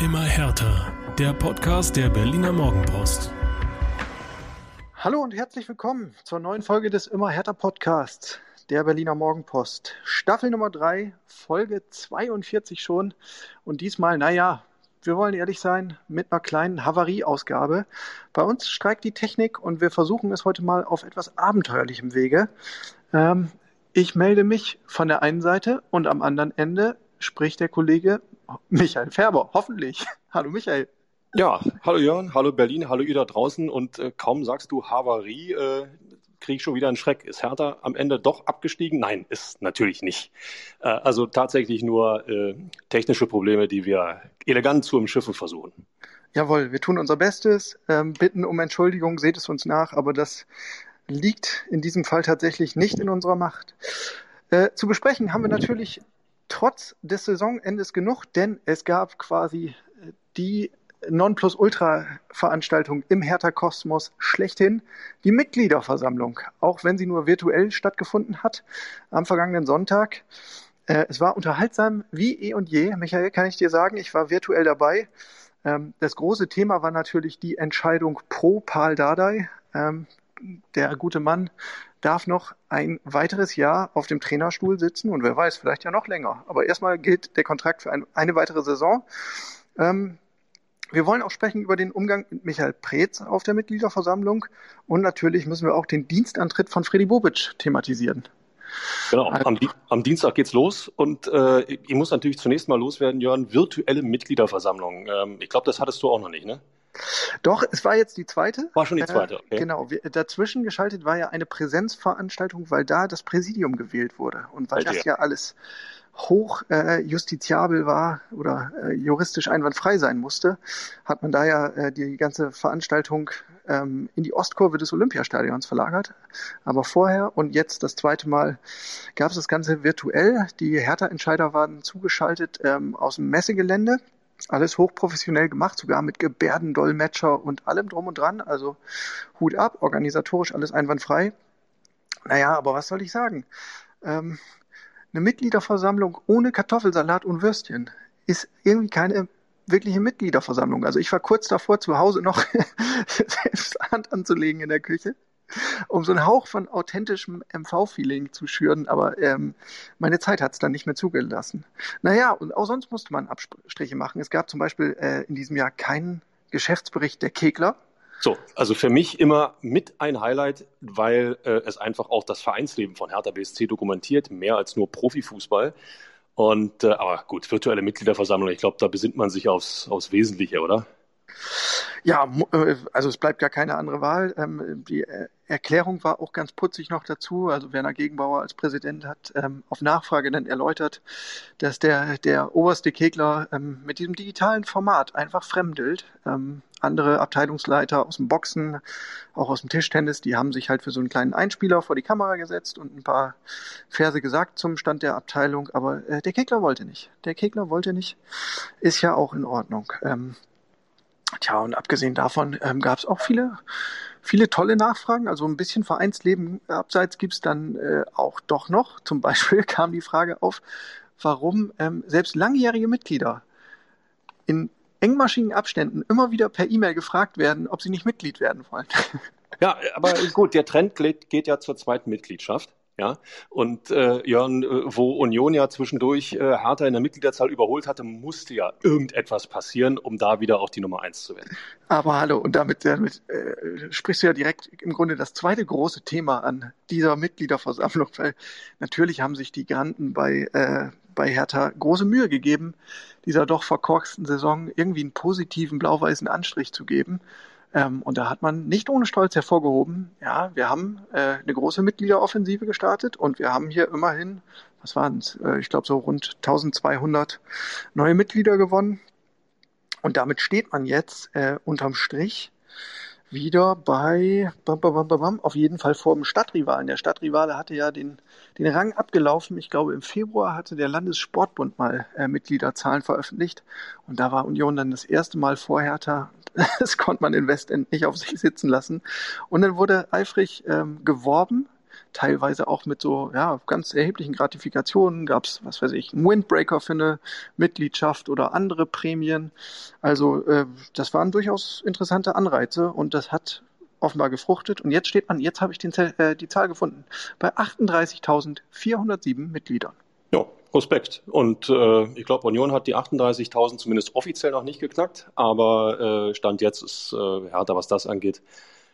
Immer härter. Der Podcast der Berliner Morgenpost. Hallo und herzlich willkommen zur neuen Folge des Immer härter Podcasts der Berliner Morgenpost. Staffel Nummer 3, Folge 42 schon. Und diesmal, naja, wir wollen ehrlich sein, mit einer kleinen Havarieausgabe. Bei uns streikt die Technik und wir versuchen es heute mal auf etwas abenteuerlichem Wege. Ähm, ich melde mich von der einen Seite und am anderen Ende spricht der Kollege Michael Färber, hoffentlich. Hallo Michael. Ja, hallo Jörn, hallo Berlin, hallo ihr da draußen und äh, kaum sagst du Havarie, äh, kriege ich schon wieder einen Schreck. Ist Hertha am Ende doch abgestiegen? Nein, ist natürlich nicht. Äh, also tatsächlich nur äh, technische Probleme, die wir elegant zu umschiffen versuchen. Jawohl, wir tun unser Bestes, ähm, bitten um Entschuldigung, seht es uns nach, aber das liegt in diesem Fall tatsächlich nicht in unserer Macht. Äh, zu besprechen haben wir natürlich trotz des Saisonendes genug, denn es gab quasi äh, die Nonplusultra-Veranstaltung im Hertha-Kosmos schlechthin, die Mitgliederversammlung, auch wenn sie nur virtuell stattgefunden hat am vergangenen Sonntag. Äh, es war unterhaltsam wie eh und je. Michael, kann ich dir sagen, ich war virtuell dabei. Ähm, das große Thema war natürlich die Entscheidung pro Paul Dardai. Ähm, der gute Mann darf noch ein weiteres Jahr auf dem Trainerstuhl sitzen und wer weiß, vielleicht ja noch länger. Aber erstmal gilt der Kontrakt für ein, eine weitere Saison. Ähm, wir wollen auch sprechen über den Umgang mit Michael Preetz auf der Mitgliederversammlung und natürlich müssen wir auch den Dienstantritt von Freddy Bobic thematisieren. Genau, am, am Dienstag geht's los und äh, ich muss natürlich zunächst mal loswerden, Jörn, virtuelle Mitgliederversammlung. Ähm, ich glaube, das hattest du auch noch nicht, ne? Doch, es war jetzt die zweite. War schon die zweite, okay. Äh, genau, wir, dazwischen geschaltet war ja eine Präsenzveranstaltung, weil da das Präsidium gewählt wurde und weil das ja alles hoch äh, justiziabel war oder äh, juristisch einwandfrei sein musste, hat man da ja äh, die ganze Veranstaltung ähm, in die Ostkurve des Olympiastadions verlagert. Aber vorher und jetzt das zweite Mal gab es das Ganze virtuell. Die Hertha-Entscheider waren zugeschaltet ähm, aus dem Messegelände. Alles hochprofessionell gemacht, sogar mit Gebärdendolmetscher und allem drum und dran. Also Hut ab, organisatorisch alles einwandfrei. Naja, aber was soll ich sagen? Ähm, eine Mitgliederversammlung ohne Kartoffelsalat und Würstchen ist irgendwie keine wirkliche Mitgliederversammlung. Also ich war kurz davor, zu Hause noch selbst Hand anzulegen in der Küche, um so einen Hauch von authentischem MV-Feeling zu schüren, aber ähm, meine Zeit hat es dann nicht mehr zugelassen. Naja, und auch sonst musste man Abstriche machen. Es gab zum Beispiel äh, in diesem Jahr keinen Geschäftsbericht der Kegler, so, also für mich immer mit ein Highlight, weil äh, es einfach auch das Vereinsleben von Hertha BSC dokumentiert, mehr als nur Profifußball. Und äh, aber gut, virtuelle Mitgliederversammlung, ich glaube, da besinnt man sich aufs, aufs Wesentliche, oder? Ja, äh, also es bleibt gar keine andere Wahl. Ähm, die äh, Erklärung war auch ganz putzig noch dazu. Also Werner Gegenbauer als Präsident hat ähm, auf Nachfrage dann erläutert, dass der, der oberste Kegler ähm, mit diesem digitalen Format einfach fremdelt. andere Abteilungsleiter aus dem Boxen, auch aus dem Tischtennis, die haben sich halt für so einen kleinen Einspieler vor die Kamera gesetzt und ein paar Verse gesagt zum Stand der Abteilung. Aber äh, der Kegler wollte nicht. Der Kegler wollte nicht. Ist ja auch in Ordnung. Tja, und abgesehen davon ähm, gab es auch viele, viele tolle Nachfragen. Also ein bisschen Vereinsleben abseits gibt's dann äh, auch doch noch. Zum Beispiel kam die Frage auf, warum ähm, selbst langjährige Mitglieder in engmaschigen Abständen immer wieder per E-Mail gefragt werden, ob sie nicht Mitglied werden wollen. Ja, aber gut, der Trend geht, geht ja zur zweiten Mitgliedschaft. Ja, und äh, Jörn, äh, wo Union ja zwischendurch äh, Hertha in der Mitgliederzahl überholt hatte, musste ja irgendetwas passieren, um da wieder auch die Nummer eins zu werden. Aber hallo, und damit, damit äh, sprichst du ja direkt im Grunde das zweite große Thema an dieser Mitgliederversammlung, weil natürlich haben sich die Granten bei, äh, bei Hertha große Mühe gegeben, dieser doch verkorksten Saison irgendwie einen positiven blau-weißen Anstrich zu geben. Ähm, und da hat man nicht ohne Stolz hervorgehoben, ja, wir haben äh, eine große Mitgliederoffensive gestartet und wir haben hier immerhin, was waren es, äh, ich glaube so rund 1200 neue Mitglieder gewonnen. Und damit steht man jetzt äh, unterm Strich wieder bei bam, bam, bam, bam, auf jeden Fall vor dem Stadtrivalen. Der Stadtrivale hatte ja den, den Rang abgelaufen. Ich glaube, im Februar hatte der Landessportbund mal äh, Mitgliederzahlen veröffentlicht. Und da war Union dann das erste Mal vor Hertha. Das konnte man in Westend nicht auf sich sitzen lassen. Und dann wurde eifrig ähm, geworben teilweise auch mit so ja, ganz erheblichen Gratifikationen. Gab es, was weiß ich, einen Windbreaker für eine Mitgliedschaft oder andere Prämien. Also äh, das waren durchaus interessante Anreize und das hat offenbar gefruchtet. Und jetzt steht man, jetzt habe ich den, äh, die Zahl gefunden, bei 38.407 Mitgliedern. Ja, Respekt. Und äh, ich glaube, Union hat die 38.000 zumindest offiziell noch nicht geknackt, aber äh, Stand jetzt ist äh, Hertha, was das angeht,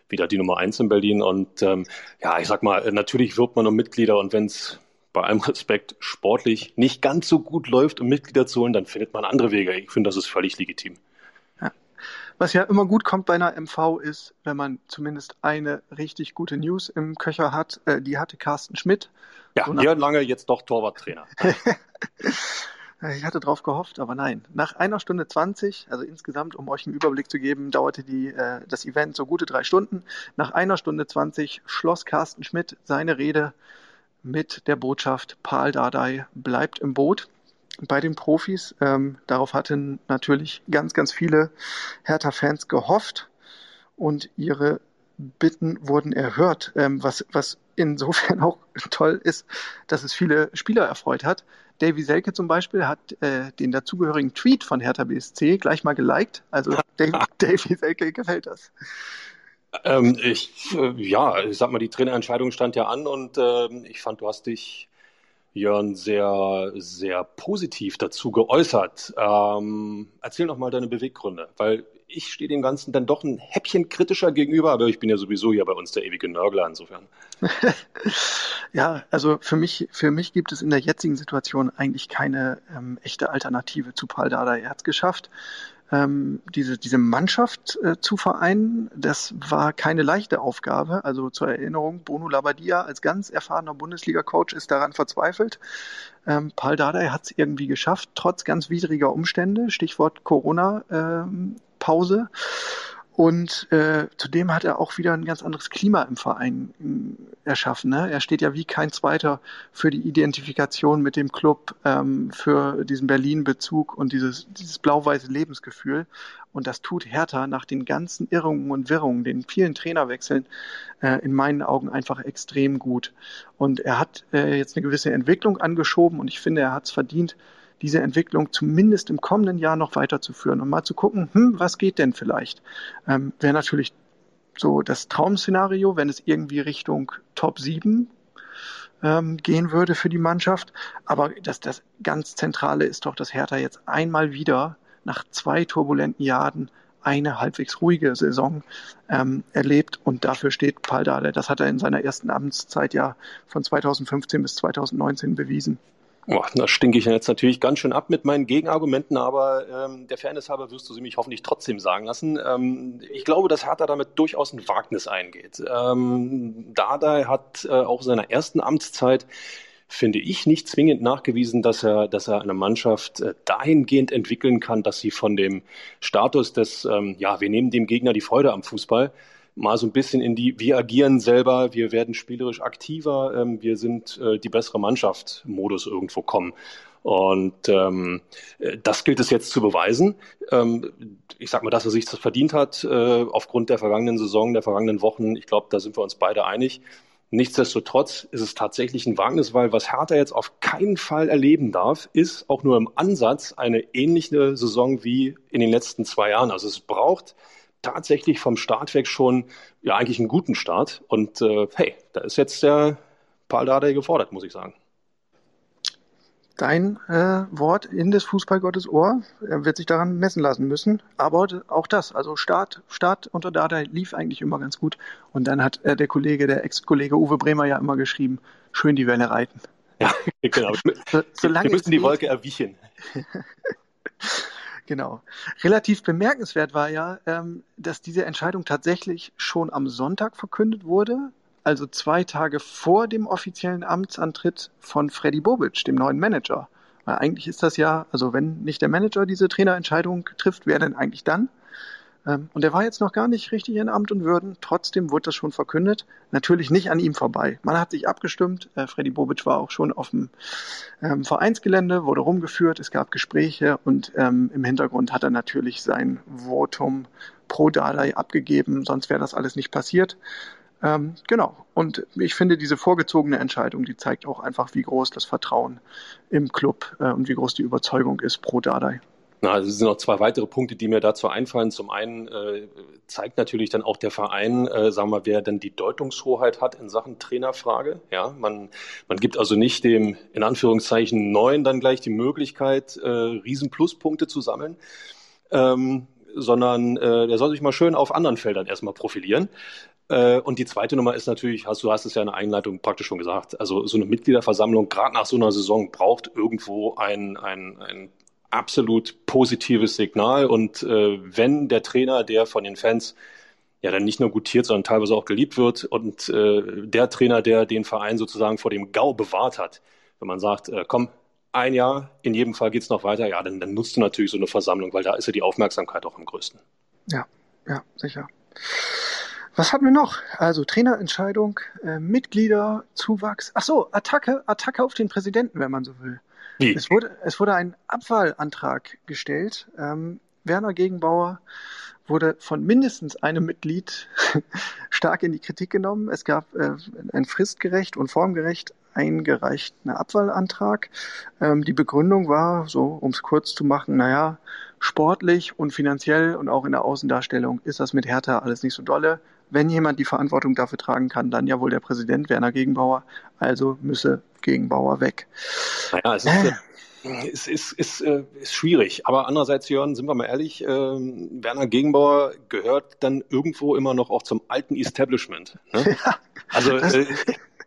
wieder die Nummer eins in Berlin. Und ähm, ja, ich sag mal, natürlich wirbt man um Mitglieder und wenn es bei allem Respekt sportlich nicht ganz so gut läuft, um Mitglieder zu holen, dann findet man andere Wege. Ich finde, das ist völlig legitim. Was ja immer gut kommt bei einer MV ist, wenn man zumindest eine richtig gute News im Köcher hat. Äh, die hatte Carsten Schmidt. Ja, so lange jetzt doch Torwarttrainer. ich hatte drauf gehofft, aber nein. Nach einer Stunde 20, also insgesamt, um euch einen Überblick zu geben, dauerte die, äh, das Event so gute drei Stunden. Nach einer Stunde 20 schloss Carsten Schmidt seine Rede mit der Botschaft, Paul Dardai bleibt im Boot bei den Profis. Ähm, darauf hatten natürlich ganz, ganz viele Hertha-Fans gehofft und ihre Bitten wurden erhört, ähm, was, was insofern auch toll ist, dass es viele Spieler erfreut hat. Davy Selke zum Beispiel hat äh, den dazugehörigen Tweet von Hertha BSC gleich mal geliked. Also Davy Selke gefällt das. Ähm, ich, äh, ja, ich sag mal, die Trainerentscheidung stand ja an und äh, ich fand, du hast dich Jörn sehr, sehr positiv dazu geäußert. Ähm, erzähl noch mal deine Beweggründe, weil ich stehe dem Ganzen dann doch ein Häppchen kritischer gegenüber, aber ich bin ja sowieso hier bei uns der ewige Nörgler insofern. ja, also für mich, für mich gibt es in der jetzigen Situation eigentlich keine ähm, echte Alternative zu Paul Dardai. Er hat es geschafft, ähm, diese, diese Mannschaft äh, zu vereinen, das war keine leichte Aufgabe. Also zur Erinnerung, Bruno Labbadia als ganz erfahrener Bundesliga-Coach ist daran verzweifelt. Ähm, Paul Dardai hat es irgendwie geschafft, trotz ganz widriger Umstände, Stichwort Corona-Pause. Ähm, und äh, zudem hat er auch wieder ein ganz anderes Klima im Verein äh, erschaffen. Ne? Er steht ja wie kein Zweiter für die Identifikation mit dem Club, ähm, für diesen Berlin-Bezug und dieses, dieses blau-weiße Lebensgefühl. Und das tut Hertha nach den ganzen Irrungen und Wirrungen, den vielen Trainerwechseln, äh, in meinen Augen einfach extrem gut. Und er hat äh, jetzt eine gewisse Entwicklung angeschoben und ich finde, er hat es verdient, diese Entwicklung zumindest im kommenden Jahr noch weiterzuführen und mal zu gucken, hm, was geht denn vielleicht? Ähm, Wäre natürlich so das Traum-Szenario, wenn es irgendwie Richtung Top 7 ähm, gehen würde für die Mannschaft. Aber das, das ganz Zentrale ist doch, dass Hertha jetzt einmal wieder nach zwei turbulenten Jahren eine halbwegs ruhige Saison ähm, erlebt und dafür steht Paldade. Das hat er in seiner ersten Amtszeit ja von 2015 bis 2019 bewiesen. Boah, da stinke ich jetzt natürlich ganz schön ab mit meinen Gegenargumenten, aber ähm, der Fairness halber wirst du sie mich hoffentlich trotzdem sagen lassen. Ähm, ich glaube, dass Hertha damit durchaus ein Wagnis eingeht. Ähm, Dada hat äh, auch in seiner ersten Amtszeit finde ich nicht zwingend nachgewiesen, dass er, dass er eine Mannschaft äh, dahingehend entwickeln kann, dass sie von dem Status des, ähm, ja, wir nehmen dem Gegner die Freude am Fußball, mal so ein bisschen in die, wir agieren selber, wir werden spielerisch aktiver, ähm, wir sind äh, die bessere Mannschaft Modus irgendwo kommen. Und ähm, äh, das gilt es jetzt zu beweisen. Ähm, ich sag mal, dass er sich das verdient hat äh, aufgrund der vergangenen Saison, der vergangenen Wochen. Ich glaube, da sind wir uns beide einig. Nichtsdestotrotz ist es tatsächlich ein Wagnis, weil was Hertha jetzt auf keinen Fall erleben darf, ist auch nur im Ansatz eine ähnliche Saison wie in den letzten zwei Jahren. Also es braucht tatsächlich vom Start weg schon ja eigentlich einen guten Start. Und äh, hey, da ist jetzt der Paul Dardai gefordert, muss ich sagen. Dein äh, Wort in des Fußballgottes Ohr. Er wird sich daran messen lassen müssen. Aber auch das, also Start, Start unter Dardai lief eigentlich immer ganz gut. Und dann hat äh, der Kollege, der Ex-Kollege Uwe Bremer ja immer geschrieben, schön die Welle reiten. Ja, genau. so, Wir müssen die Wolke erwischen. Genau. Relativ bemerkenswert war ja, ähm, dass diese Entscheidung tatsächlich schon am Sonntag verkündet wurde, also zwei Tage vor dem offiziellen Amtsantritt von Freddy Bobic, dem neuen Manager. Weil eigentlich ist das ja, also wenn nicht der Manager diese Trainerentscheidung trifft, wer denn eigentlich dann? Ähm, und er war jetzt noch gar nicht richtig in Amt und Würden. Trotzdem wurde das schon verkündet. Natürlich nicht an ihm vorbei. Man hat sich abgestimmt. Äh, Freddy Bobic war auch schon auf dem ähm, Vereinsgelände, wurde rumgeführt. Es gab Gespräche und ähm, im Hintergrund hat er natürlich sein Votum pro Dalai abgegeben. Sonst wäre das alles nicht passiert. Genau. Und ich finde, diese vorgezogene Entscheidung, die zeigt auch einfach, wie groß das Vertrauen im Club äh, und wie groß die Überzeugung ist pro Dardai. Na, also es sind noch zwei weitere Punkte, die mir dazu einfallen. Zum einen äh, zeigt natürlich dann auch der Verein, äh, sagen wir, wer denn die Deutungshoheit hat in Sachen Trainerfrage. Ja, man, man gibt also nicht dem in Anführungszeichen Neuen dann gleich die Möglichkeit, äh, Riesenpluspunkte zu sammeln, ähm, sondern äh, der soll sich mal schön auf anderen Feldern erstmal profilieren. Äh, und die zweite Nummer ist natürlich, hast, du hast es ja in der Einleitung praktisch schon gesagt, also so eine Mitgliederversammlung, gerade nach so einer Saison, braucht irgendwo ein, ein, ein absolut positives Signal. Und äh, wenn der Trainer, der von den Fans ja dann nicht nur gutiert, sondern teilweise auch geliebt wird und äh, der Trainer, der den Verein sozusagen vor dem GAU bewahrt hat, wenn man sagt, äh, komm, ein Jahr, in jedem Fall geht's noch weiter, ja, dann, dann nutzt du natürlich so eine Versammlung, weil da ist ja die Aufmerksamkeit auch am größten. Ja, ja, sicher. Was hatten wir noch? Also Trainerentscheidung, äh, Mitglieder, Zuwachs. Ach so, Attacke, Attacke auf den Präsidenten, wenn man so will. Wie? Es wurde, es wurde ein Abwahlantrag gestellt. Ähm, Werner Gegenbauer wurde von mindestens einem Mitglied stark in die Kritik genommen. Es gab äh, ein fristgerecht und formgerecht eingereichten Abwahlantrag. Ähm, die Begründung war, so um es kurz zu machen, naja, sportlich und finanziell und auch in der Außendarstellung ist das mit Hertha alles nicht so dolle. Wenn jemand die Verantwortung dafür tragen kann, dann ja wohl der Präsident Werner Gegenbauer. Also müsse Gegenbauer weg. Naja, es ist, äh. es ist, ist, äh, ist schwierig. Aber andererseits, Jörn, sind wir mal ehrlich, äh, Werner Gegenbauer gehört dann irgendwo immer noch auch zum alten Establishment. Ne? Ja, also äh,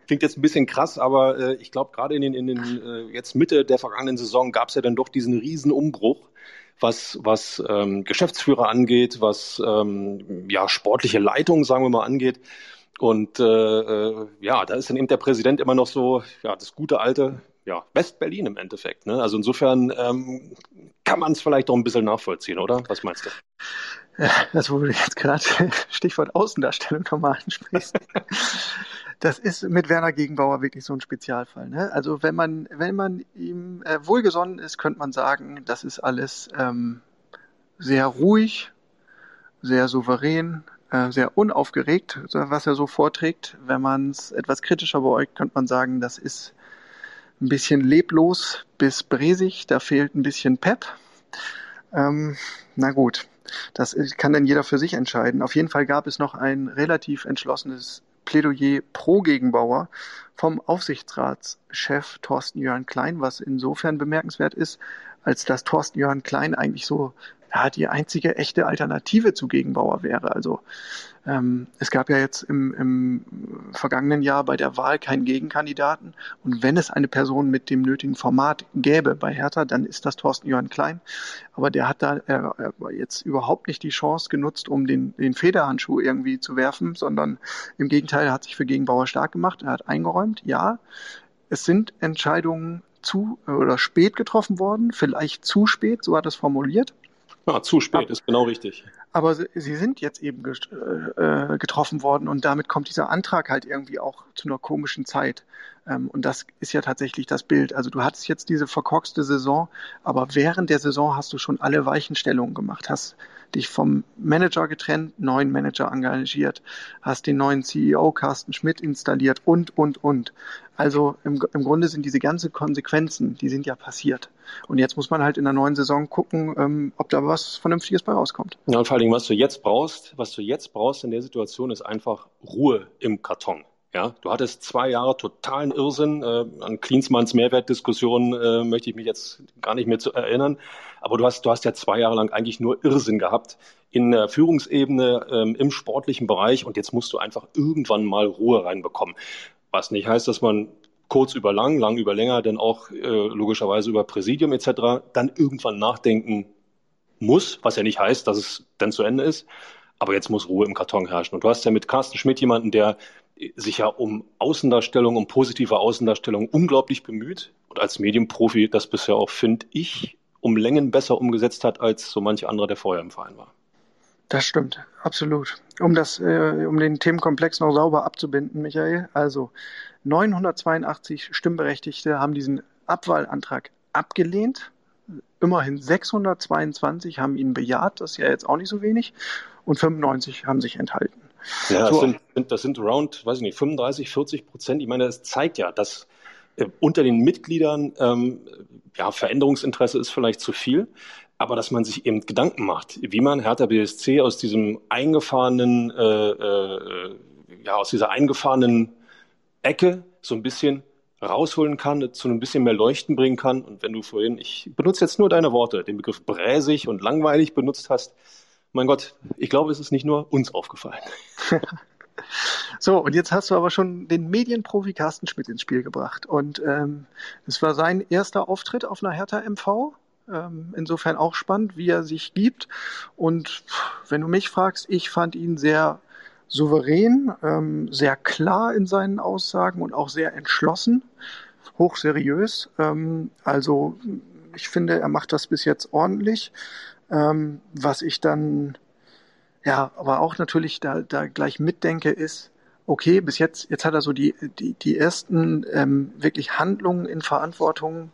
klingt jetzt ein bisschen krass, aber äh, ich glaube, gerade in den, in den äh, jetzt Mitte der vergangenen Saison gab es ja dann doch diesen riesen Umbruch was, was ähm, Geschäftsführer angeht, was ähm, ja sportliche Leitung, sagen wir mal, angeht. Und äh, äh, ja, da ist dann eben der Präsident immer noch so, ja, das gute alte, ja, West-Berlin im Endeffekt. Ne? Also insofern ähm, kann man es vielleicht auch ein bisschen nachvollziehen, oder? Was meinst du? Ja, das, wo du jetzt gerade Stichwort Außendarstellung nochmal ansprichst. das ist mit Werner Gegenbauer wirklich so ein Spezialfall. Ne? Also wenn man, wenn man ihm äh, wohlgesonnen ist, könnte man sagen, das ist alles ähm, sehr ruhig, sehr souverän, äh, sehr unaufgeregt, was er so vorträgt. Wenn man es etwas kritischer beäugt, könnte man sagen, das ist ein bisschen leblos bis bresig, da fehlt ein bisschen Pep. Ähm, na gut, das kann dann jeder für sich entscheiden. Auf jeden Fall gab es noch ein relativ entschlossenes Plädoyer pro Gegenbauer vom Aufsichtsratschef Thorsten Jörn Klein, was insofern bemerkenswert ist, als dass Thorsten Jörn Klein eigentlich so ja, die einzige echte Alternative zu Gegenbauer wäre. Also ähm, es gab ja jetzt im, im vergangenen Jahr bei der Wahl keinen Gegenkandidaten. Und wenn es eine Person mit dem nötigen Format gäbe bei Hertha, dann ist das Thorsten Johann Klein. Aber der hat da äh, jetzt überhaupt nicht die Chance genutzt, um den, den Federhandschuh irgendwie zu werfen, sondern im Gegenteil, er hat sich für Gegenbauer stark gemacht. Er hat eingeräumt, ja, es sind Entscheidungen zu oder spät getroffen worden, vielleicht zu spät, so hat es formuliert. Ja, zu spät ist genau richtig. Aber sie, sie sind jetzt eben äh, äh, getroffen worden und damit kommt dieser Antrag halt irgendwie auch zu einer komischen Zeit. Ähm, und das ist ja tatsächlich das Bild. Also du hattest jetzt diese verkorkste Saison, aber während der Saison hast du schon alle Weichenstellungen gemacht, hast dich vom Manager getrennt, neuen Manager engagiert, hast den neuen CEO Carsten Schmidt installiert und, und, und. Also im, im Grunde sind diese ganzen Konsequenzen, die sind ja passiert. Und jetzt muss man halt in der neuen Saison gucken, ähm, ob da was Vernünftiges bei rauskommt. Ja, und vor allen Dingen, was du jetzt brauchst, was du jetzt brauchst in der Situation, ist einfach Ruhe im Karton. Ja, du hattest zwei Jahre totalen Irrsinn. Äh, an Klinsmanns Mehrwertdiskussion äh, möchte ich mich jetzt gar nicht mehr zu erinnern. Aber du hast, du hast ja zwei Jahre lang eigentlich nur Irrsinn gehabt in der Führungsebene, ähm, im sportlichen Bereich. Und jetzt musst du einfach irgendwann mal Ruhe reinbekommen. Was nicht heißt, dass man kurz über lang, lang über länger, dann auch äh, logischerweise über Präsidium etc. dann irgendwann nachdenken muss, was ja nicht heißt, dass es dann zu Ende ist. Aber jetzt muss Ruhe im Karton herrschen. Und du hast ja mit Carsten Schmidt jemanden, der sich ja um Außendarstellung, um positive Außendarstellung unglaublich bemüht und als Medienprofi das bisher auch, finde ich, um Längen besser umgesetzt hat, als so manch anderer, der vorher im Verein war. Das stimmt, absolut. Um das, äh, um den Themenkomplex noch sauber abzubinden, Michael. Also 982 Stimmberechtigte haben diesen Abwahlantrag abgelehnt. Immerhin 622 haben ihn bejaht, das ist ja jetzt auch nicht so wenig, und 95 haben sich enthalten. Ja, das, sind, das sind around, weiß ich nicht, 35, 40 Prozent. Ich meine, das zeigt ja, dass äh, unter den Mitgliedern ähm, ja, Veränderungsinteresse ist vielleicht zu viel, aber dass man sich eben Gedanken macht, wie man Hertha BSC aus diesem eingefahrenen, äh, äh, ja, aus dieser eingefahrenen Ecke so ein bisschen rausholen kann, zu ein bisschen mehr Leuchten bringen kann. Und wenn du vorhin, ich benutze jetzt nur deine Worte, den Begriff bräsig und langweilig benutzt hast, mein Gott, ich glaube, es ist nicht nur uns aufgefallen. So, und jetzt hast du aber schon den Medienprofi Carsten Schmidt ins Spiel gebracht. Und ähm, es war sein erster Auftritt auf einer Hertha MV. Ähm, insofern auch spannend, wie er sich gibt. Und wenn du mich fragst, ich fand ihn sehr souverän, ähm, sehr klar in seinen Aussagen und auch sehr entschlossen, hochseriös. Ähm, also ich finde, er macht das bis jetzt ordentlich. Ähm, was ich dann ja, aber auch natürlich da, da gleich mitdenke ist, okay, bis jetzt, jetzt hat er so die, die, die ersten ähm, wirklich Handlungen in Verantwortung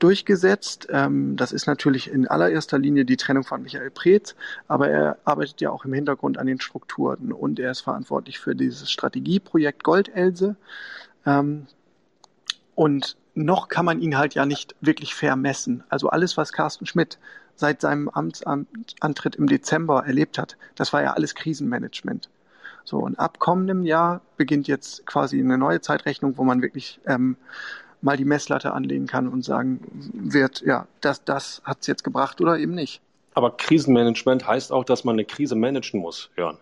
durchgesetzt. Ähm, das ist natürlich in allererster Linie die Trennung von Michael Preetz, aber er arbeitet ja auch im Hintergrund an den Strukturen und er ist verantwortlich für dieses Strategieprojekt Goldelse. Ähm, und noch kann man ihn halt ja nicht wirklich vermessen. Also alles, was Carsten Schmidt seit seinem Amtsantritt im Dezember erlebt hat, das war ja alles Krisenmanagement. So, und ab kommendem Jahr beginnt jetzt quasi eine neue Zeitrechnung, wo man wirklich ähm, mal die Messlatte anlegen kann und sagen wird, ja, das, das hat es jetzt gebracht oder eben nicht. Aber Krisenmanagement heißt auch, dass man eine Krise managen muss, Jörn.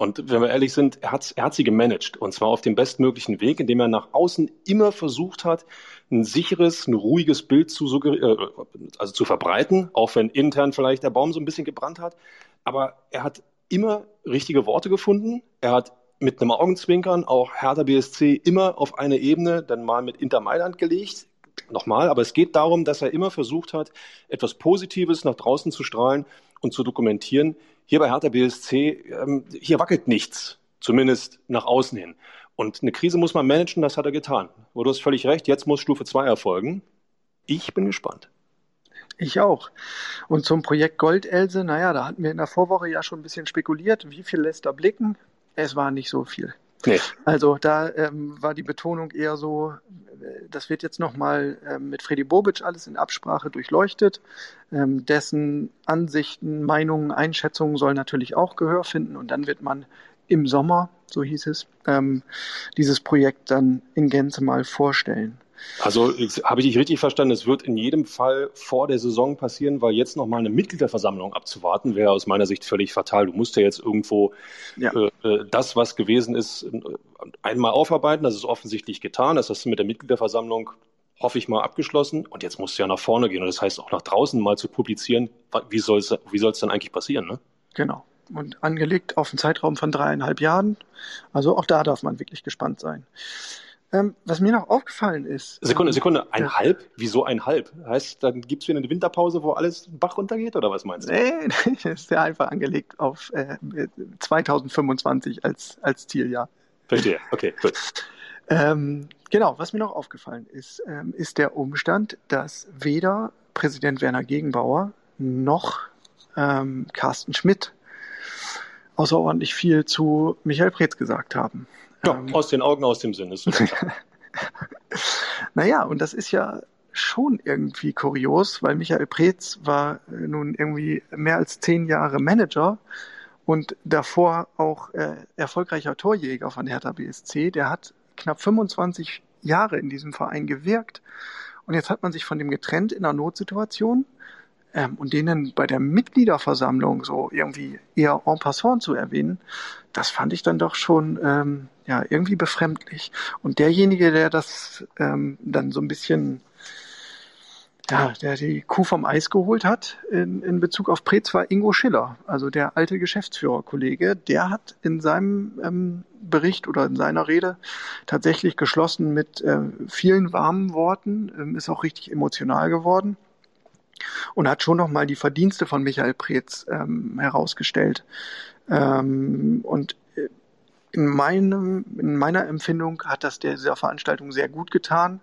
Und wenn wir ehrlich sind, er hat, er hat sie gemanagt. Und zwar auf dem bestmöglichen Weg, indem er nach außen immer versucht hat, ein sicheres, ein ruhiges Bild zu, äh, also zu verbreiten, auch wenn intern vielleicht der Baum so ein bisschen gebrannt hat. Aber er hat immer richtige Worte gefunden. Er hat mit einem Augenzwinkern auch Hertha BSC immer auf eine Ebene, dann mal mit Inter Mailand gelegt. Nochmal, aber es geht darum, dass er immer versucht hat, etwas Positives nach draußen zu strahlen und zu dokumentieren. Hier bei Hertha BSC, ähm, hier wackelt nichts, zumindest nach außen hin. Und eine Krise muss man managen, das hat er getan. Du hast völlig recht, jetzt muss Stufe 2 erfolgen. Ich bin gespannt. Ich auch. Und zum Projekt Goldelse, naja, da hatten wir in der Vorwoche ja schon ein bisschen spekuliert, wie viel lässt er blicken? Es war nicht so viel. Nee. Also da ähm, war die Betonung eher so, das wird jetzt nochmal ähm, mit Freddy Bobic alles in Absprache durchleuchtet. Ähm, dessen Ansichten, Meinungen, Einschätzungen sollen natürlich auch Gehör finden und dann wird man im Sommer, so hieß es, ähm, dieses Projekt dann in Gänze mal vorstellen. Also habe ich dich richtig verstanden, es wird in jedem Fall vor der Saison passieren, weil jetzt nochmal eine Mitgliederversammlung abzuwarten, wäre aus meiner Sicht völlig fatal. Du musst ja jetzt irgendwo ja. Äh, äh das, was gewesen ist, einmal aufarbeiten. Das ist offensichtlich getan. Das hast du mit der Mitgliederversammlung, hoffe ich mal, abgeschlossen. Und jetzt musst du ja nach vorne gehen. Und das heißt auch nach draußen mal zu publizieren, wie soll es wie soll's dann eigentlich passieren? Ne? Genau. Und angelegt auf einen Zeitraum von dreieinhalb Jahren. Also auch da darf man wirklich gespannt sein. Ähm, was mir noch aufgefallen ist. Sekunde, ähm, Sekunde, ein ja. Halb? Wieso ein Halb? Heißt, dann gibt es wieder eine Winterpause, wo alles den Bach runtergeht oder was meinst du? Nee, das ist ja einfach angelegt auf äh, 2025 als, als Zieljahr. Verstehe, okay, gut. Ähm, genau, was mir noch aufgefallen ist, ähm, ist der Umstand, dass weder Präsident Werner Gegenbauer noch ähm, Carsten Schmidt außerordentlich viel zu Michael Preetz gesagt haben. Ja, ähm, aus den Augen, aus dem Sinn. Ist naja, und das ist ja schon irgendwie kurios, weil Michael Preetz war äh, nun irgendwie mehr als zehn Jahre Manager und davor auch äh, erfolgreicher Torjäger von Hertha BSC. Der hat knapp 25 Jahre in diesem Verein gewirkt und jetzt hat man sich von dem getrennt in einer Notsituation ähm, und denen bei der Mitgliederversammlung so irgendwie eher en passant zu erwähnen, das fand ich dann doch schon ähm, ja irgendwie befremdlich. Und derjenige, der das ähm, dann so ein bisschen ja, der die Kuh vom Eis geholt hat in, in Bezug auf Preetz war Ingo Schiller, also der alte Geschäftsführerkollege. Der hat in seinem ähm, Bericht oder in seiner Rede tatsächlich geschlossen mit äh, vielen warmen Worten, ähm, ist auch richtig emotional geworden und hat schon nochmal die Verdienste von Michael Preetz ähm, herausgestellt. Ähm, und in, meinem, in meiner Empfindung hat das der, dieser Veranstaltung sehr gut getan.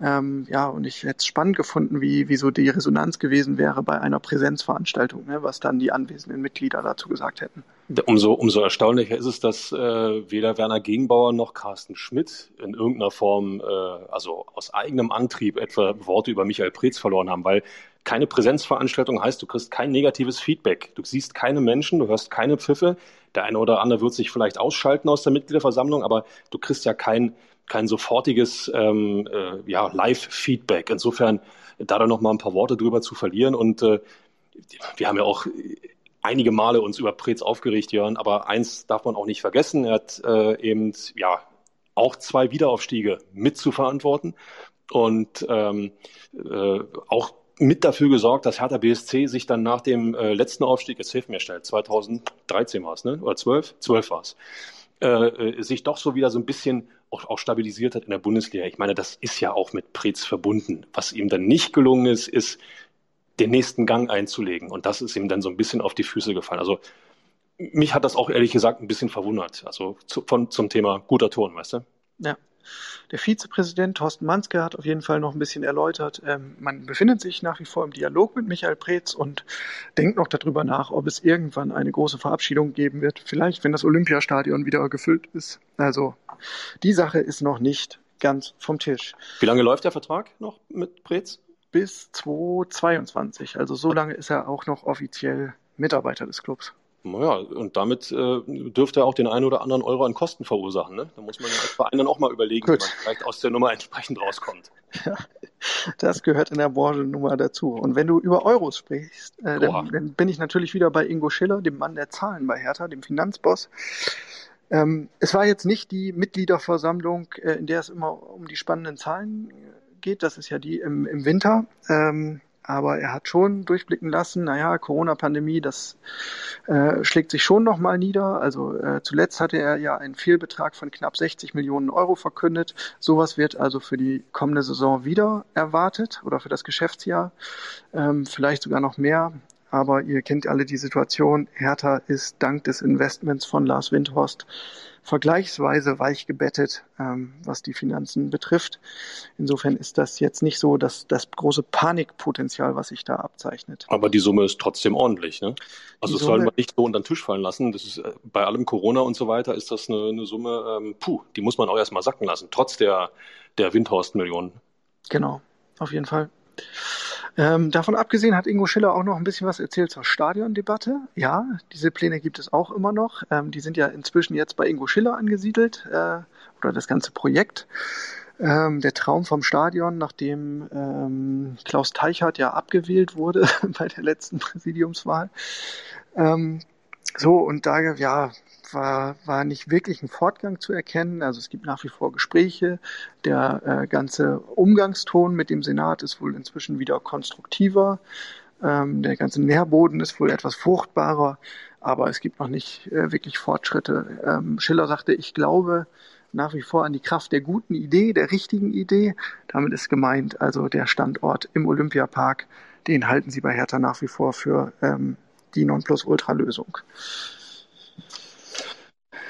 Ähm, ja, und ich hätte es spannend gefunden, wie, wie so die Resonanz gewesen wäre bei einer Präsenzveranstaltung, ne, was dann die anwesenden Mitglieder dazu gesagt hätten. Umso, umso erstaunlicher ist es, dass äh, weder Werner Gegenbauer noch Carsten Schmidt in irgendeiner Form, äh, also aus eigenem Antrieb, etwa Worte über Michael Preetz verloren haben, weil keine Präsenzveranstaltung heißt, du kriegst kein negatives Feedback. Du siehst keine Menschen, du hörst keine Pfiffe. Der eine oder andere wird sich vielleicht ausschalten aus der Mitgliederversammlung, aber du kriegst ja kein, kein sofortiges ähm, äh, ja, Live-Feedback. Insofern da dann noch mal ein paar Worte drüber zu verlieren. Und äh, wir haben ja auch einige Male uns über Preetz aufgeregt, Jörn, aber eins darf man auch nicht vergessen. Er hat äh, eben ja auch zwei Wiederaufstiege mit zu verantworten und ähm, äh, auch mit dafür gesorgt, dass Hertha BSC sich dann nach dem äh, letzten Aufstieg, jetzt hilft mir schnell, 2013 war es, ne? oder 12? 12 war es, äh, sich doch so wieder so ein bisschen auch, auch stabilisiert hat in der Bundesliga. Ich meine, das ist ja auch mit Preetz verbunden. Was ihm dann nicht gelungen ist, ist, den nächsten Gang einzulegen. Und das ist ihm dann so ein bisschen auf die Füße gefallen. Also mich hat das auch ehrlich gesagt ein bisschen verwundert. Also zu, von, zum Thema guter Ton, weißt du? Ja. Der Vizepräsident Thorsten Manske hat auf jeden Fall noch ein bisschen erläutert, ähm, man befindet sich nach wie vor im Dialog mit Michael Preetz und denkt noch darüber nach, ob es irgendwann eine große Verabschiedung geben wird. Vielleicht, wenn das Olympiastadion wieder gefüllt ist. Also die Sache ist noch nicht ganz vom Tisch. Wie lange läuft der Vertrag noch mit Preetz? Bis 2022. Also so lange ist er auch noch offiziell Mitarbeiter des Clubs. Naja, und damit äh, dürfte er auch den einen oder anderen Euro an Kosten verursachen. Ne? Da muss man ja als Verein dann auch mal überlegen, Gut. wie man vielleicht aus der Nummer entsprechend rauskommt. Ja, das gehört in der Branche nun mal dazu. Und wenn du über Euros sprichst, äh, dann, dann, bin ich natürlich wieder bei Ingo Schiller, dem Mann der Zahlen bei Hertha, dem Finanzboss. Ähm, es war jetzt nicht die Mitgliederversammlung, äh, in der es immer um die spannenden Zahlen geht. Das ist ja die im, im Winter. Ähm, aber er hat schon durchblicken lassen, naja, Corona-Pandemie, das äh, schlägt sich schon nochmal nieder. Also äh, zuletzt hatte er ja einen Fehlbetrag von knapp 60 Millionen Euro verkündet. Sowas wird also für die kommende Saison wieder erwartet oder für das Geschäftsjahr. Ähm, vielleicht sogar noch mehr. Aber ihr kennt alle die Situation. Hertha ist dank des Investments von Lars Windhorst vergleichsweise weich gebettet, ähm, was die Finanzen betrifft. Insofern ist das jetzt nicht so dass das große Panikpotenzial, was sich da abzeichnet. Aber die Summe ist trotzdem ordentlich, ne? Also das sollen wir nicht so unter den Tisch fallen lassen. Das ist äh, bei allem Corona und so weiter ist das eine, eine Summe, ähm, puh, die muss man auch erstmal sacken lassen, trotz der, der Windhorst-Millionen. Genau, auf jeden Fall. Ähm, davon abgesehen hat Ingo Schiller auch noch ein bisschen was erzählt zur Stadiondebatte. Ja, diese Pläne gibt es auch immer noch. Ähm, die sind ja inzwischen jetzt bei Ingo Schiller angesiedelt äh, oder das ganze Projekt. Ähm, der Traum vom Stadion, nachdem ähm, Klaus Teichert ja abgewählt wurde bei der letzten Präsidiumswahl. Ähm, so, und da, ja, war, war nicht wirklich ein Fortgang zu erkennen. Also es gibt nach wie vor Gespräche. Der äh, ganze Umgangston mit dem Senat ist wohl inzwischen wieder konstruktiver. Ähm, der ganze Nährboden ist wohl etwas fruchtbarer, aber es gibt noch nicht äh, wirklich Fortschritte. Ähm, Schiller sagte, ich glaube nach wie vor an die Kraft der guten Idee, der richtigen Idee. Damit ist gemeint also der Standort im Olympiapark. Den halten sie bei Hertha nach wie vor für ähm, die Nonplusultra-Lösung.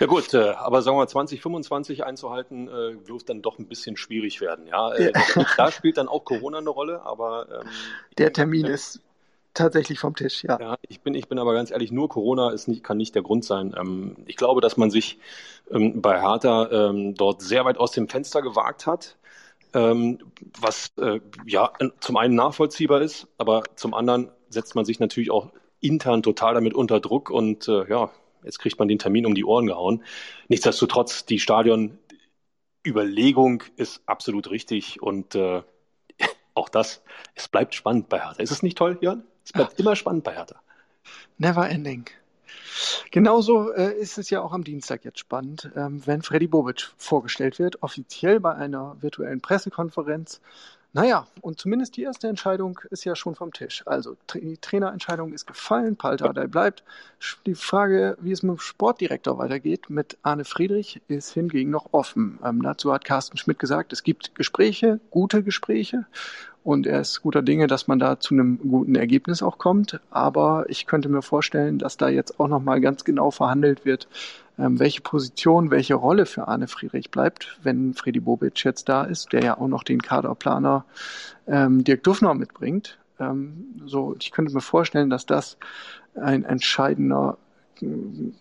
Ja gut, äh, aber sagen wir mal 2025 einzuhalten, äh, wird dann doch ein bisschen schwierig werden. Ja, äh, ja. da spielt dann auch Corona eine Rolle, aber ähm, der Termin ist tatsächlich vom Tisch, ja. Ja, ich bin, ich bin aber ganz ehrlich, nur Corona ist nicht, kann nicht der Grund sein. Ähm, ich glaube, dass man sich ähm, bei Hertha ähm, dort sehr weit aus dem Fenster gewagt hat. Ähm, was äh, ja zum einen nachvollziehbar ist, aber zum anderen setzt man sich natürlich auch intern total damit unter Druck und äh, ja, jetzt kriegt man den Termin um die Ohren gehauen. Nichtsdestotrotz, die Stadionüberlegung ist absolut richtig und äh, auch das, es bleibt spannend bei Hertha. Ist es nicht toll, Jörn? Es bleibt Ach. immer spannend bei Hertha. Never ending. Genauso äh, ist es ja auch am Dienstag jetzt spannend, ähm, wenn Freddy Bobic vorgestellt wird, offiziell bei einer virtuellen Pressekonferenz. Naja, und zumindest die erste Entscheidung ist ja schon vom Tisch. Also die Trainerentscheidung ist gefallen, Paltadei bleibt. Die Frage, wie es mit dem Sportdirektor weitergeht, mit Arne Friedrich, ist hingegen noch offen. Ähm, dazu hat Carsten Schmidt gesagt, es gibt Gespräche, gute Gespräche. Und er ist guter Dinge, dass man da zu einem guten Ergebnis auch kommt. Aber ich könnte mir vorstellen, dass da jetzt auch nochmal ganz genau verhandelt wird, welche Position, welche Rolle für Arne Friedrich bleibt, wenn Freddy Bobic jetzt da ist, der ja auch noch den Kaderplaner ähm, Dirk Duffner mitbringt. Ähm, so, ich könnte mir vorstellen, dass das ein entscheidender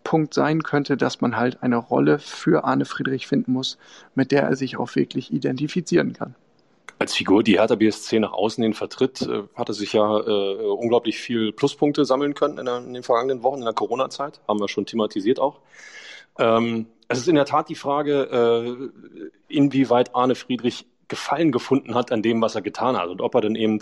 Punkt sein könnte, dass man halt eine Rolle für Arne Friedrich finden muss, mit der er sich auch wirklich identifizieren kann. Als Figur, die Hertha BSC nach außen hin vertritt, äh, hat er sich ja äh, unglaublich viel Pluspunkte sammeln können in, der, in, den vergangenen Wochen in der Corona-Zeit. Haben wir schon thematisiert auch. Ähm, es ist in der Tat die Frage, äh, inwieweit Arne Friedrich Gefallen gefunden hat an dem, was er getan hat und ob er dann eben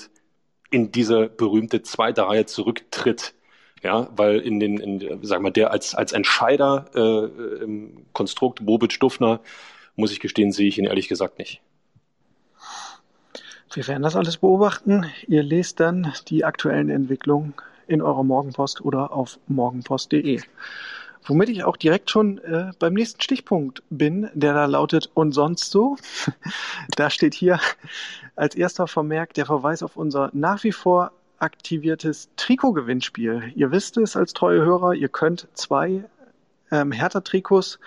in diese berühmte zweite Reihe zurücktritt ja, weil in den, in, sag mal, der als, als Entscheider äh, im Konstrukt Bobic Dufner, muss ich gestehen, sehe ich ihn ehrlich gesagt nicht. Wir werden das alles beobachten. Ihr lest dann die aktuellen Entwicklungen in eurer Morgenpost oder auf morgenpost.de. Womit ich auch direkt schon äh, beim nächsten Stichpunkt bin, der da lautet und sonst so. da steht hier als erster Vermerk der Verweis auf unser nach wie vor aktiviertes Trikot-Gewinnspiel. Ihr wisst es als treue Hörer, ihr könnt zwei ähm, Hertha-Trikots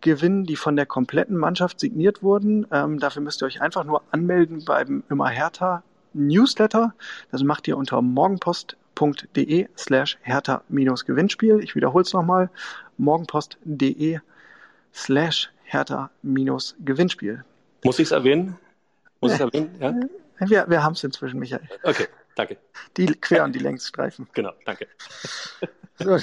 gewinnen, die von der kompletten Mannschaft signiert wurden. Ähm, dafür müsst ihr euch einfach nur anmelden beim Immer Hertha Newsletter. Das macht ihr unter morgenpost.de slash Hertha-Gewinnspiel. Ich wiederhole es nochmal. morgenpost.de slash Hertha-Gewinnspiel. Muss ich es erwähnen? Muss ich es erwähnen? Ja? Wir, wir haben es inzwischen, Michael. Okay. Danke. Die Quer- und die Längsstreifen. Genau, danke. So.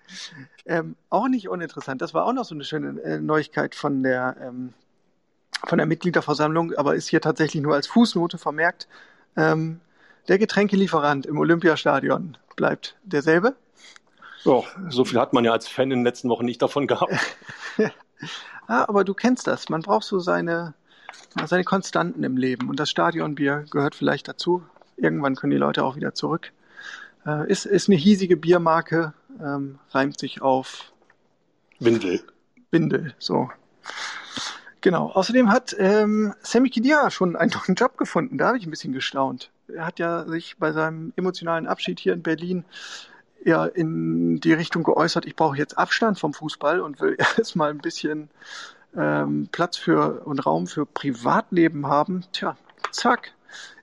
ähm, auch nicht uninteressant. Das war auch noch so eine schöne äh, Neuigkeit von der, ähm, von der Mitgliederversammlung, aber ist hier tatsächlich nur als Fußnote vermerkt. Ähm, der Getränkelieferant im Olympiastadion bleibt derselbe. Oh, so viel hat man ja als Fan in den letzten Wochen nicht davon gehabt. ah, aber du kennst das. Man braucht so seine, seine Konstanten im Leben. Und das Stadionbier gehört vielleicht dazu. Irgendwann können die Leute auch wieder zurück. Äh, ist, ist eine hiesige Biermarke, ähm, reimt sich auf Windel. Windel, so. Genau. Außerdem hat ähm, Sammy Kidia schon einen neuen Job gefunden. Da habe ich ein bisschen gestaunt. Er hat ja sich bei seinem emotionalen Abschied hier in Berlin ja in die Richtung geäußert, ich brauche jetzt Abstand vom Fußball und will erstmal ein bisschen ähm, Platz für und Raum für Privatleben haben. Tja, zack,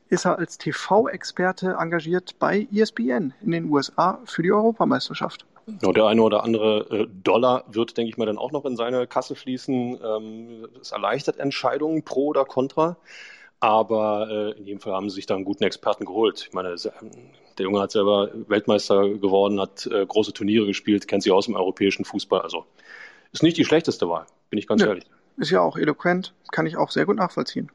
ist er als TV-Experte engagiert bei ESPN in den USA für die Europameisterschaft. Ja, der eine oder andere äh, Dollar wird, denke ich mal, dann auch noch in seine Kasse fließen. Ähm, es erleichtert Entscheidungen pro oder contra. Aber äh, in jedem Fall haben sie sich da einen guten Experten geholt. Ich meine, der Junge hat selber Weltmeister geworden, hat äh, große Turniere gespielt, kennt sich aus dem europäischen Fußball. Also ist nicht die schlechteste Wahl, bin ich ganz ja, ehrlich. Ist ja auch eloquent, kann ich auch sehr gut nachvollziehen.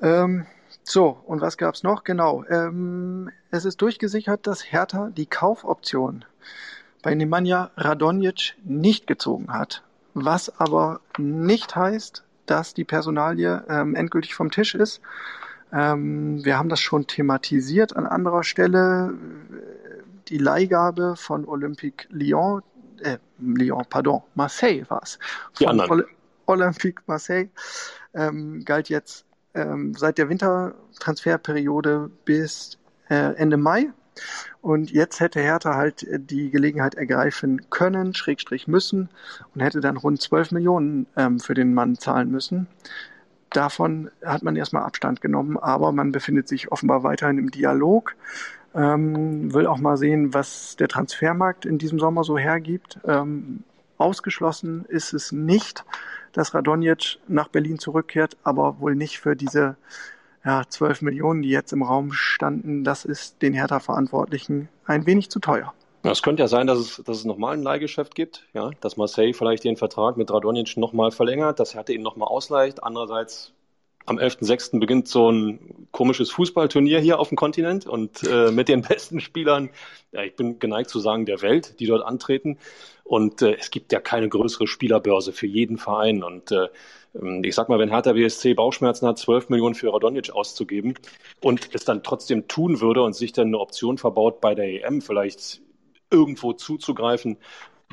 Ähm, so, und was gab's noch? Genau, ähm, es ist durchgesichert, dass Hertha die Kaufoption bei Nemanja Radonjic nicht gezogen hat. Was aber nicht heißt, dass die Personalie ähm, endgültig vom Tisch ist. Ähm, wir haben das schon thematisiert an anderer Stelle. Die Leihgabe von Olympique Lyon, äh, Lyon, pardon, Marseille war es. Von Olympique Marseille ähm, galt jetzt ähm, seit der Wintertransferperiode bis äh, Ende Mai. Und jetzt hätte Hertha halt die Gelegenheit ergreifen können, Schrägstrich müssen, und hätte dann rund 12 Millionen ähm, für den Mann zahlen müssen. Davon hat man erstmal Abstand genommen, aber man befindet sich offenbar weiterhin im Dialog. Ähm, will auch mal sehen, was der Transfermarkt in diesem Sommer so hergibt. Ähm, ausgeschlossen ist es nicht, dass Radonjic nach Berlin zurückkehrt, aber wohl nicht für diese ja, 12 Millionen, die jetzt im Raum standen. Das ist den Hertha-Verantwortlichen ein wenig zu teuer. Es könnte ja sein, dass es, dass es nochmal ein Leihgeschäft gibt, ja, dass Marseille vielleicht den Vertrag mit Radonjic nochmal verlängert, dass Hertha ihn nochmal ausleicht. Andererseits am 11.06. beginnt so ein komisches Fußballturnier hier auf dem Kontinent und äh, mit den besten Spielern, ja, ich bin geneigt zu sagen, der Welt, die dort antreten. Und äh, es gibt ja keine größere Spielerbörse für jeden Verein. Und äh, ich sag mal, wenn Hertha BSC Bauchschmerzen hat, 12 Millionen für Radonjic auszugeben und es dann trotzdem tun würde und sich dann eine Option verbaut, bei der EM vielleicht irgendwo zuzugreifen,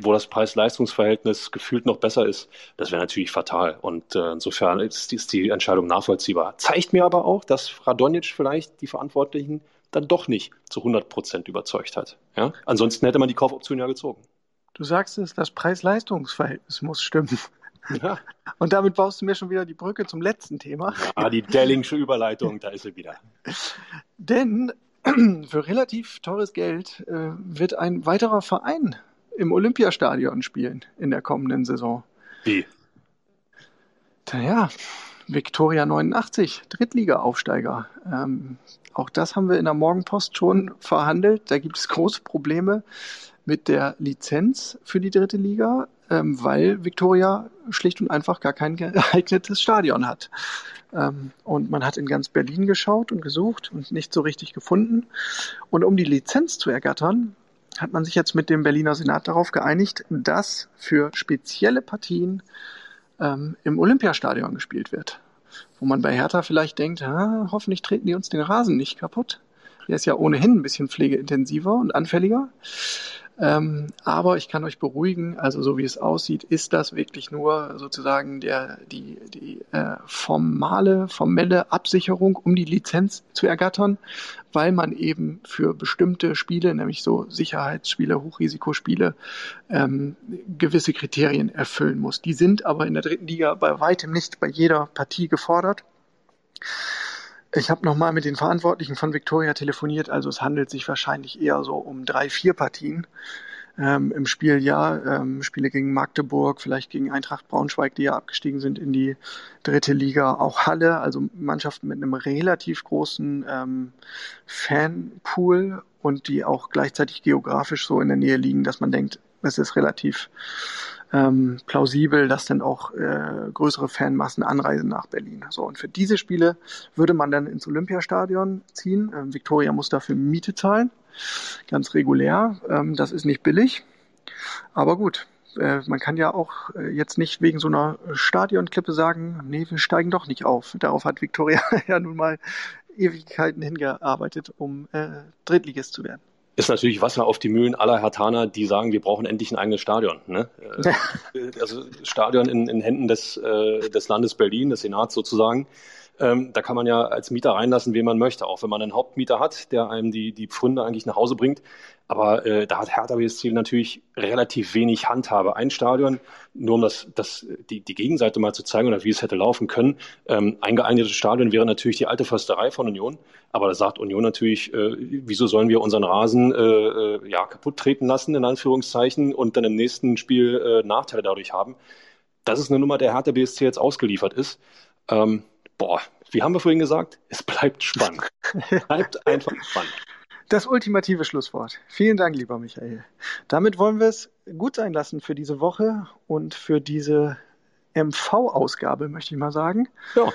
wo das Preis-Leistungs-Verhältnis gefühlt noch besser ist, das wäre natürlich fatal. Und äh, insofern ist, ist, die Entscheidung nachvollziehbar. Zeigt mir aber auch, dass Radonjic vielleicht die Verantwortlichen dann doch nicht zu 100 Prozent überzeugt hat. Ja? Ansonsten hätte man die Kaufoption ja gezogen. Du sagst es, das Preis-Leistungs-Verhältnis muss stimmen. Ja. Und damit baust du mir schon wieder die Brücke zum letzten Thema. Ah, die Dellingsche Überleitung, da ist sie wieder. Denn für relativ teures Geld äh, wird ein weiterer Verein im Olympiastadion spielen in der kommenden Saison. Wie? Naja, Viktoria 89, Drittliga-Aufsteiger. Ähm, auch das haben wir in der Morgenpost schon verhandelt. Da gibt es große Probleme mit der Lizenz für die dritte Liga, ähm, weil Viktoria schlicht und einfach gar kein geeignetes Stadion hat. Ähm, und man hat in ganz Berlin geschaut und gesucht und nicht so richtig gefunden. Und um die Lizenz zu ergattern, hat man sich jetzt mit dem Berliner Senat darauf geeinigt, dass für spezielle Partien ähm, im Olympiastadion gespielt wird. Wo man bei Hertha vielleicht denkt, ah, hoffentlich treten die uns den Rasen nicht kaputt. Der ist ja ohnehin ein bisschen pflegeintensiver und anfälliger. Ähm, aber ich kann euch beruhigen, also so wie es aussieht, ist das wirklich nur sozusagen der, die, die äh, formale, formelle Absicherung, um die Lizenz zu ergattern, weil man eben für bestimmte Spiele, nämlich so Sicherheitsspiele, Hochrisikospiele, ähm, gewisse Kriterien erfüllen muss. Die sind aber in der dritten Liga bei weitem nicht bei jeder Partie gefordert. Ich habe nochmal mit den Verantwortlichen von Victoria telefoniert, also es handelt sich wahrscheinlich eher so um drei, vier Partien ähm, im Spieljahr. Ähm, Spiele gegen Magdeburg, vielleicht gegen Eintracht Braunschweig, die ja abgestiegen sind in die dritte Liga, auch Halle, also Mannschaften mit einem relativ großen ähm, Fanpool und die auch gleichzeitig geografisch so in der Nähe liegen, dass man denkt, es ist relativ ähm, plausibel, dass dann auch äh, größere Fanmassen anreisen nach Berlin. So und für diese Spiele würde man dann ins Olympiastadion ziehen. Ähm, Victoria muss dafür Miete zahlen, ganz regulär. Ähm, das ist nicht billig, aber gut. Äh, man kann ja auch äh, jetzt nicht wegen so einer Stadionklippe sagen, nee, wir steigen doch nicht auf. Darauf hat Victoria ja nun mal Ewigkeiten hingearbeitet, um äh, Drittligist zu werden ist natürlich Wasser auf die Mühlen aller Hertaner, die sagen, wir brauchen endlich ein eigenes Stadion. Ne? also Stadion in, in Händen des, äh, des Landes Berlin, des Senats sozusagen. Ähm, da kann man ja als Mieter reinlassen, wen man möchte, auch wenn man einen Hauptmieter hat, der einem die, die Pfründe eigentlich nach Hause bringt. Aber äh, da hat Hertha BSC natürlich relativ wenig Handhabe. Ein Stadion, nur um das, das, die, die Gegenseite mal zu zeigen oder wie es hätte laufen können. Ähm, ein geeignetes Stadion wäre natürlich die alte Försterei von Union. Aber da sagt Union natürlich, äh, wieso sollen wir unseren Rasen äh, äh, ja, kaputt treten lassen, in Anführungszeichen, und dann im nächsten Spiel äh, Nachteile dadurch haben. Das ist eine Nummer, der Hertha BSC jetzt ausgeliefert ist. Ähm, boah, wie haben wir vorhin gesagt? Es bleibt spannend. bleibt einfach spannend. Das ultimative Schlusswort. Vielen Dank, lieber Michael. Damit wollen wir es gut sein lassen für diese Woche und für diese MV-Ausgabe, möchte ich mal sagen. Ja.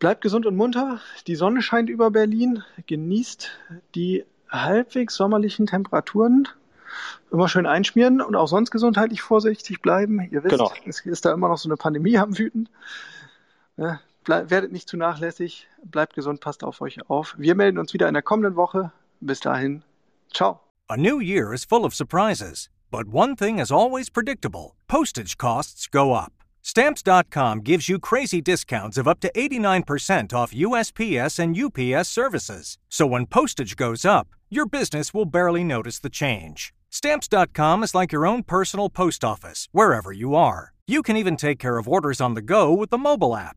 Bleibt gesund und munter. Die Sonne scheint über Berlin. Genießt die halbwegs sommerlichen Temperaturen. Immer schön einschmieren und auch sonst gesundheitlich vorsichtig bleiben. Ihr wisst, genau. es ist da immer noch so eine Pandemie am Wüten. Bleib, werdet nicht zu nachlässig. Bleibt gesund, passt auf euch auf. Wir melden uns wieder in der kommenden Woche. Bis dahin, ciao. A new year is full of surprises, but one thing is always predictable postage costs go up. Stamps.com gives you crazy discounts of up to 89% off USPS and UPS services. So when postage goes up, your business will barely notice the change. Stamps.com is like your own personal post office, wherever you are. You can even take care of orders on the go with the mobile app.